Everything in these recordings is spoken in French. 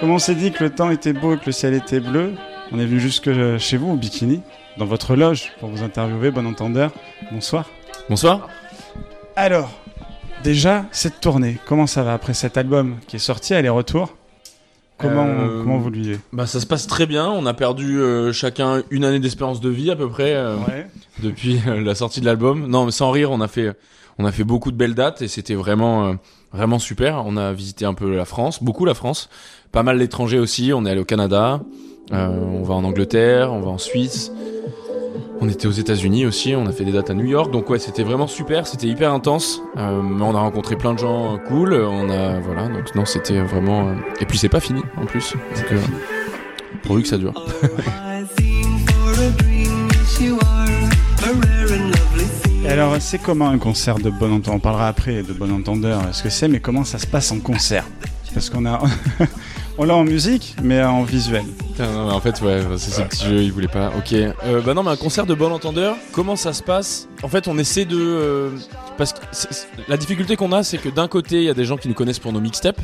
Comme on s'est dit que le temps était beau et que le ciel était bleu, on est venu jusque chez vous au bikini, dans votre loge, pour vous interviewer, bon entendeur. Bonsoir. Bonsoir. Alors, déjà, cette tournée, comment ça va après cet album qui est sorti, aller-retour? Comment, Euh, comment vous le vivez? Bah ça se passe très bien. On a perdu euh, chacun une année d'espérance de vie à peu près euh, Ouais. Depuis euh, la sortie de l'album. Non, mais sans rire, on a fait on a fait beaucoup de belles dates et c'était vraiment euh, vraiment super. On a visité un peu la France, beaucoup la France, pas mal l'étranger aussi. On est allé au Canada, euh, on va en Angleterre, on va en Suisse. On était aux États-Unis aussi, on a fait des dates à New York, donc ouais, c'était vraiment super, c'était hyper intense. Euh, on a rencontré plein de gens euh, cool, on a voilà, donc non, c'était vraiment. euh, Et puis c'est pas fini en plus, donc pourvu que ça dure. Alors, c'est comment un concert de bon entendeur? On parlera après de bon entendeur, ce que c'est, mais comment ça se passe en concert? Parce qu'on a. On l'a en musique, mais en visuel. Non, mais en fait, ouais, c'est ce petit jeu, il voulait pas. Ok. Euh, bah non, mais un concert de bon entendeur, comment ça se passe? En fait, on essaie de. euh, parce que la difficulté qu'on a, c'est que d'un côté, il y a des gens qui nous connaissent pour nos mixtapes.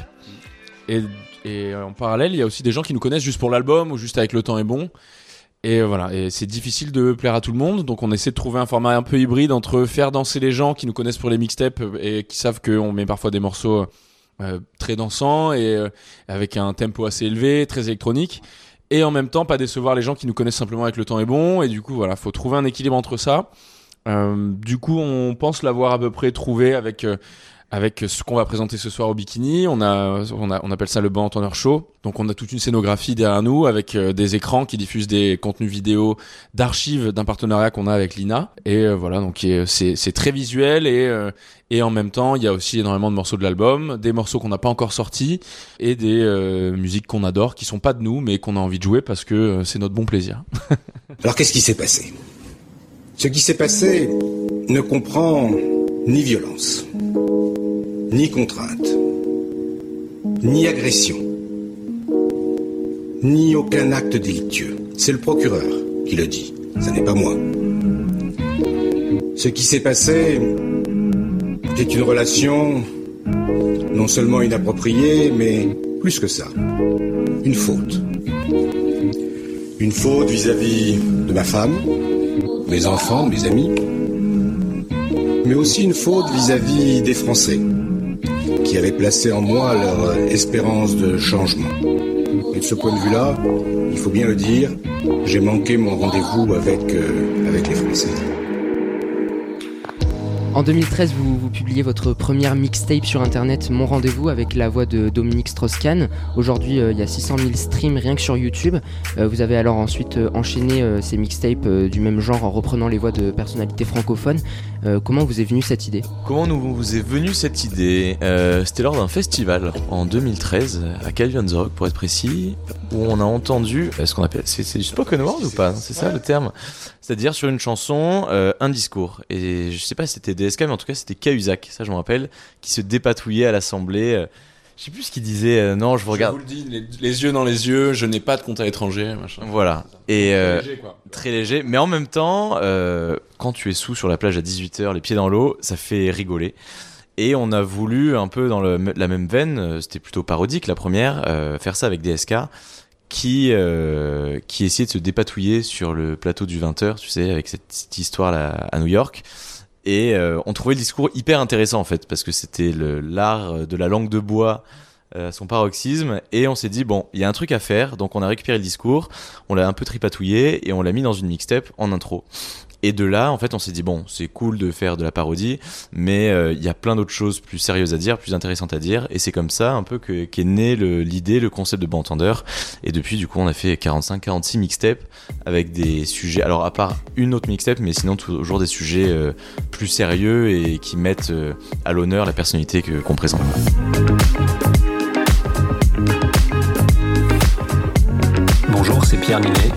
Et en parallèle, il y a aussi des gens qui nous connaissent juste pour l'album ou juste avec le temps est bon. Et euh, voilà, et c'est difficile de plaire à tout le monde, donc on essaie de trouver un format un peu hybride entre faire danser les gens qui nous connaissent pour les mixtapes et qui savent qu'on met parfois des morceaux euh, très dansants et euh, avec un tempo assez élevé, très électronique, et en même temps pas décevoir les gens qui nous connaissent simplement avec le temps est bon, et du coup voilà, faut trouver un équilibre entre ça. Euh, du coup, on pense l'avoir à peu près trouvé avec euh, avec ce qu'on va présenter ce soir au bikini. On a, on a, on appelle ça le banc entendeur show. Donc on a toute une scénographie derrière nous avec euh, des écrans qui diffusent des contenus vidéo d'archives d'un partenariat qu'on a avec l'INA. Et euh, voilà, donc est- c'est très visuel et euh, et en même temps il y a aussi énormément de morceaux de l'album, des morceaux qu'on n'a pas encore sortis et des euh, musiques qu'on adore qui sont pas de nous mais qu'on a envie de jouer parce que euh, c'est notre bon plaisir. Alors qu'est-ce qui s'est passé? Ce qui s'est passé ne comprend ni violence, ni contrainte, ni agression, ni aucun acte délictueux. C'est le procureur qui le dit, ce n'est pas moi. Ce qui s'est passé, c'est une relation non seulement inappropriée, mais plus que ça, une faute. Une faute vis-à-vis de ma femme, mes enfants, mes amis, mais aussi une faute vis-à-vis des Français, qui avaient placé en moi leur euh, espérance de changement. Et de ce point de vue-là, il faut bien le dire, j'ai manqué mon rendez-vous avec, euh, avec les Français. En 2013, vous, publiez votre première mixtape sur internet, Mon Rendez-vous, avec la voix de Dominique Strauss-Kahn. Aujourd'hui, euh, il y a 600 000 streams rien que sur YouTube. Euh, vous avez alors ensuite euh, enchaîné ces mixtapes du même genre en reprenant les voix de personnalités francophones. Comment vous est venue cette idée? Comment nous vous est venue cette idée? C'était lors d'un festival en 2013 à Calvion Rock pour être précis, où on a entendu euh, ce qu'on appelle c'est du spoken word ou pas C'est ça le terme? C'est-à-dire sur une chanson euh, un discours. Et je sais pas si c'était DSK, mais en tout cas c'était Cahuzac, ça je me rappelle, qui se dépatouillait à l'assemblée. euh, je sais plus ce qu'il disait. euh, non, je vous regarde. Je vous le dis, les, les yeux dans les yeux, je n'ai pas de compte à l'étranger. Voilà. Et euh, Léger, quoi. très léger, mais en même temps, euh, quand tu es sous sur la plage à 18h, les pieds dans l'eau, ça fait rigoler. Et on a voulu, un peu dans la même veine, euh, c'était plutôt parodique la première, euh, faire ça avec DSK, qui, euh, qui essayait de se dépatouiller sur le plateau du 20h, tu sais, avec cette, histoire là à New York. Et on trouvait le discours hyper intéressant en fait, parce que c'était l'art de la langue de bois à son paroxysme. Et on s'est dit, bon, il y a un truc à faire, donc on a récupéré le discours, on l'a un peu tripatouillé et on l'a mis dans une mixtape en intro. Et de là, en fait, on s'est dit bon, c'est cool de faire de la parodie, mais euh, il y a plein d'autres choses plus sérieuses à dire, plus intéressantes à dire, et c'est comme ça un peu que qu'est née l'idée, le concept de Bantendeur. Et depuis, du coup, on a fait 45-46 mixtapes avec des sujets. Alors à part une autre mixtape, mais sinon toujours des sujets euh, plus sérieux et qui mettent euh, à l'honneur la personnalité qu'on présente. Bonjour, c'est Pierre Ninet.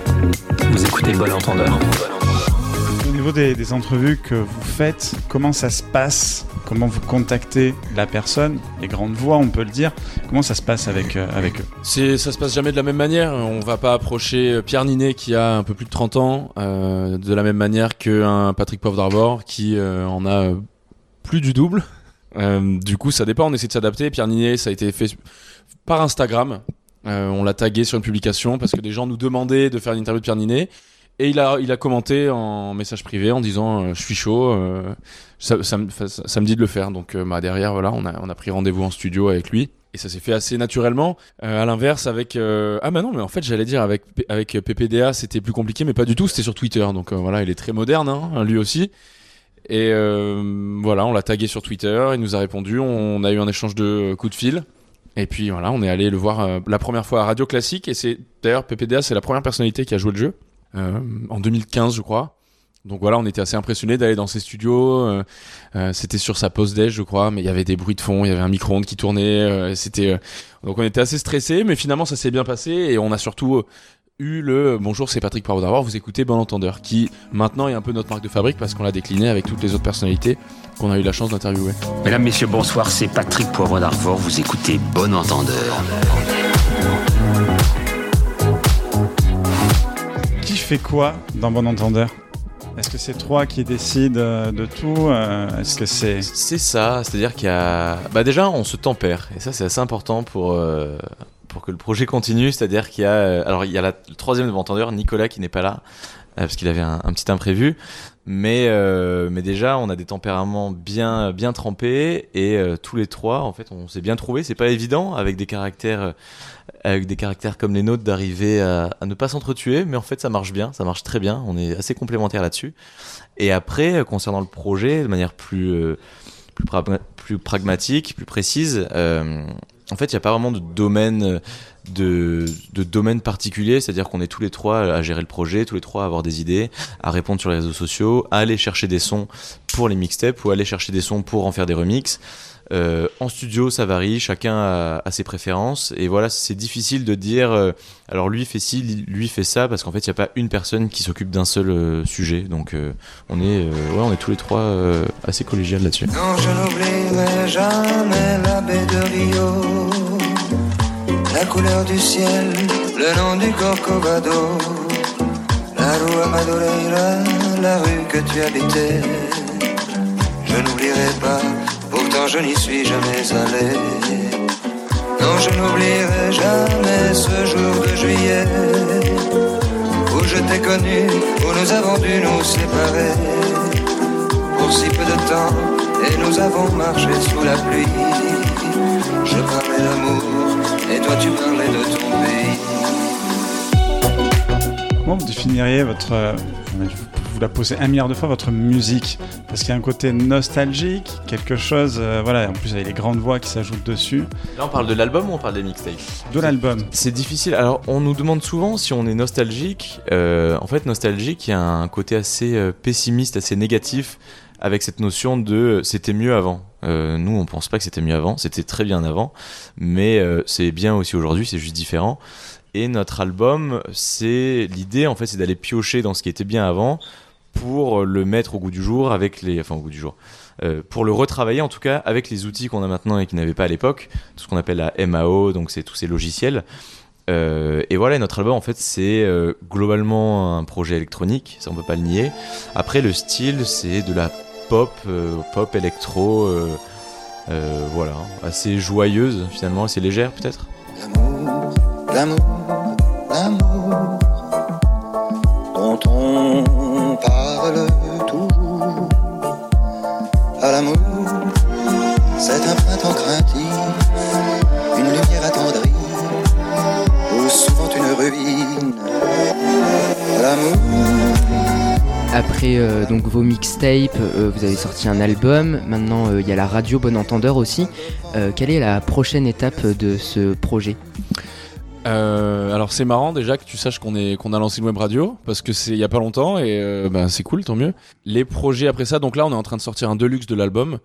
Vous écoutez Bon Entendeur. Au niveau des, des entrevues que vous faites, comment ça se passe? Comment vous contactez la personne? Les grandes voix, on peut le dire. Comment ça se passe avec, euh, eux? C'est, ça se passe jamais de la même manière. On va pas approcher Pierre Ninet qui a un peu plus de 30 ans euh, de la même manière qu'un Patrick Poivre d'Arbor qui euh, en a euh, plus du double. Euh, du coup, ça dépend. On essaie de s'adapter. Pierre Ninet, ça a été fait par Instagram. Euh, on l'a tagué sur une publication parce que des gens nous demandaient de faire une interview de Pierre Ninet. Et il a, il a commenté en message privé en disant euh, Je suis chaud, euh, ça, ça, ça- ça me dit de le faire. Donc, euh, bah, derrière, voilà, on a, on a pris rendez-vous en studio avec lui. Et ça s'est fait assez naturellement. Euh, à l'inverse, avec. Ah, bah non, mais en fait, j'allais dire, avec, avec PPDA, c'était plus compliqué, mais pas du tout. C'était sur Twitter. Donc, voilà, il est très moderne, hein, lui aussi. Et voilà, on l'a tagué sur Twitter, il nous a répondu, on a eu un échange de coups de fil. Et puis voilà, on est allé le voir la première fois à Radio Classique. Et c'est d'ailleurs PPDA, c'est la première personnalité qui a joué le jeu en 2015, je crois. Donc voilà, on était assez impressionnés d'aller dans ses studios. euh, euh, c'était sur sa pause déj, je crois, mais il y avait des bruits de fond, il y avait un micro-ondes qui tournait. euh, c'était euh, donc on était assez stressés, mais finalement ça s'est bien passé et on a surtout euh, eu le bonjour, c'est Patrick Poivre d'Arvor, vous écoutez Bon Entendeur, qui maintenant est un peu notre marque de fabrique parce qu'on l'a décliné avec toutes les autres personnalités qu'on a eu la chance d'interviewer. Mesdames, Messieurs, bonsoir, c'est Patrick Poivre d'Arvor, vous écoutez Bon Entendeur. Fait quoi dans Bon Entendeur? Est-ce que c'est toi qui décides euh, de tout euh, c'est... Ça, c'est-à-dire qu'il y a. Bah déjà, on se tempère, et ça, c'est assez important pour. euh, que le projet continue, c'est-à-dire qu'il y a, alors il y a le troisième entendeur, Nicolas, qui n'est pas là, parce qu'il avait un, petit imprévu, mais euh, mais déjà on a des tempéraments bien bien trempés et euh, tous les trois, en fait, on s'est bien trouvé. C'est pas évident avec des caractères euh, avec des caractères comme les nôtres d'arriver à, ne pas s'entretuer, mais en fait ça marche bien, ça marche très bien. On est assez complémentaires là-dessus. Et après, euh, concernant le projet, de manière plus euh, plus, plus pragmatique, plus précise. euh, en fait, il n'y a pas vraiment de domaine euh, de, de domaine particulier, c'est-à-dire qu'on est tous les trois à gérer le projet, tous les trois à avoir des idées, à répondre sur les réseaux sociaux, à aller chercher des sons pour les mixtapes ou aller chercher des sons pour en faire des remixes. Euh, en studio, ça varie, chacun a, ses préférences et voilà, c'est difficile de dire. euh, alors lui fait ci, lui fait ça, parce qu'en fait, il n'y a pas une personne qui s'occupe d'un seul euh, sujet. Donc, on est, ouais, on est tous les trois assez collégial là-dessus. Je n'oublierai jamais la baie de Rio, la couleur du ciel, le nom du Corcovado, la rue Madureira, la rue que tu habitais. Je n'oublierai pas, pourtant je n'y suis jamais allé. Non, je n'oublierai jamais ce jour de juillet où je t'ai connu, où nous avons dû nous séparer pour si peu de temps et nous avons marché sous la pluie. Je parlais d'amour et toi tu parlais de ton pays. Comment vous définiriez votre... euh, vous la poser un milliard de fois, votre musique? Parce qu'il y a un côté nostalgique, quelque chose... euh, voilà, en plus avec les grandes voix qui s'ajoutent dessus. Là, on parle de l'album ou on parle des mixtapes? De l'album. C'est difficile. Alors, on nous demande souvent si on est nostalgique. Euh, en fait, nostalgique, il y a un côté assez pessimiste, assez négatif avec cette notion de euh, c'était mieux avant. Euh, nous, on pense pas que c'était mieux avant. C'était très bien avant, mais euh, c'est bien aussi aujourd'hui. C'est juste différent. Et notre album, c'est l'idée en fait, c'est d'aller piocher dans ce qui était bien avant pour le mettre au goût du jour avec les, enfin au goût du jour, pour le retravailler en tout cas avec les outils qu'on a maintenant et qui n'avaient pas à l'époque, tout ce qu'on appelle la MAO, donc c'est tous ces logiciels. Et voilà, notre album en fait c'est globalement un projet électronique, ça on peut pas le nier. Après le style c'est de la pop, euh, pop électro, euh, euh, voilà, assez joyeuse finalement, assez légère peut-être. L'amour, l'amour, l'amour dont on parle toujours. À l'amour, c'est un printemps craintif, une lumière attendrie, ou souvent une ruine. L'amour. Après euh, donc vos mixtapes, euh, vous avez sorti un album. Maintenant, euh, il y a la radio Bon Entendeur aussi. Quelle est la prochaine étape de ce projet? Alors c'est marrant déjà que tu saches qu'on a lancé une web radio parce que c'est il y a pas longtemps et bah, c'est cool tant mieux. Les projets après ça donc là on est en train de sortir un deluxe de l'album.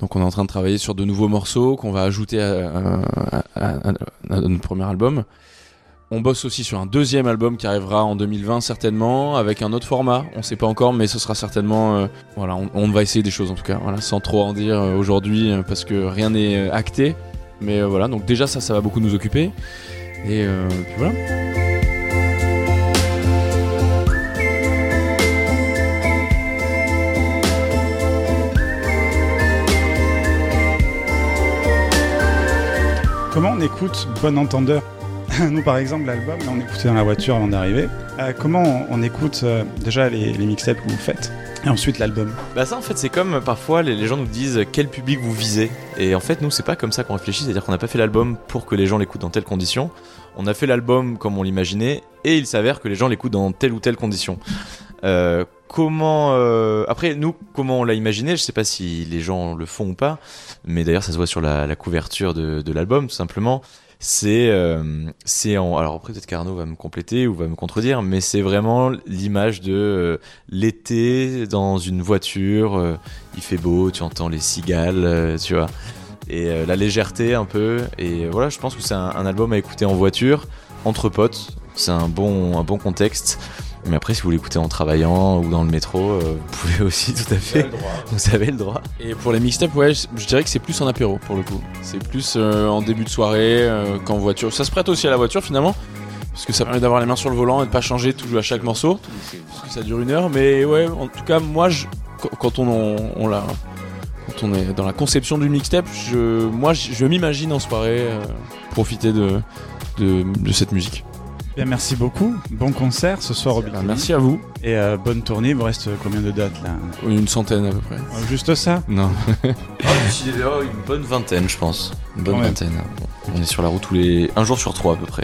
Donc on est en train de travailler sur de nouveaux morceaux qu'on va ajouter à- à notre premier album. On bosse aussi sur un deuxième album qui arrivera en 2020 certainement avec un autre format. On sait pas encore mais ce sera certainement euh, voilà on, va essayer des choses en tout cas sans trop en dire euh, aujourd'hui euh, parce que rien n'est acté. Mais voilà donc déjà ça ça va beaucoup nous occuper. Et puis voilà. Comment on écoute Bon Entendeur? Nous, par exemple, l'album, on écoutait dans la voiture avant d'arriver. Euh, comment on, écoute euh, déjà les, les mixtapes que vous faites et ensuite l'album Bah ça en fait c'est comme euh, parfois les, gens nous disent quel public vous visez. Et en fait nous c'est pas comme ça qu'on réfléchit c'est à dire qu'on n'a pas fait l'album pour que les gens l'écoutent dans telles conditions on a fait l'album comme on l'imaginait et il s'avère que les gens l'écoutent dans telle ou telle condition. Comment après nous comment on l'a imaginé je sais pas si les gens le font ou pas mais d'ailleurs ça se voit sur la, couverture de l'album tout simplement c'est euh, c'est en alors après peut-être qu'Arnaud va me compléter ou va me contredire mais c'est vraiment l'image de euh, l'été dans une voiture euh, il fait beau tu entends les cigales euh, tu vois et la légèreté un peu et voilà je pense que c'est un, un album à écouter en voiture entre potes c'est un bon un bon contexte mais après si vous l'écoutez en travaillant ou dans le métro euh, vous pouvez aussi tout à fait vous avez le droit Et pour les mixtapes, ouais, je dirais que c'est plus en apéro pour le coup. C'est plus euh, en début de soirée euh, qu'en voiture. Ça se prête aussi à la voiture finalement. Parce que ça permet d'avoir les mains sur le volant et de pas changer tout à chaque morceau. Parce que ça dure une heure. Mais ouais, en tout cas, moi, je, quand- quand on, on, on l'a. Quand on est dans la conception du mixtape, je, moi, je, je m'imagine en soirée euh, profiter de, de, de cette musique. Bien, merci beaucoup. Bon concert ce soir au Bah, Bikini. merci à vous. Et euh, bonne tournée. Il vous reste combien de dates là? Une centaine à peu près. Euh, Juste ça? Non. une bonne vingtaine je pense une bonne Ouais. vingtaine on est sur la route tous les un jour sur trois à peu près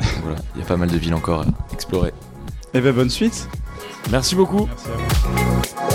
Donc voilà il y a pas mal de villes encore à explorer Eh ben bonne suite. Merci beaucoup. Merci à vous.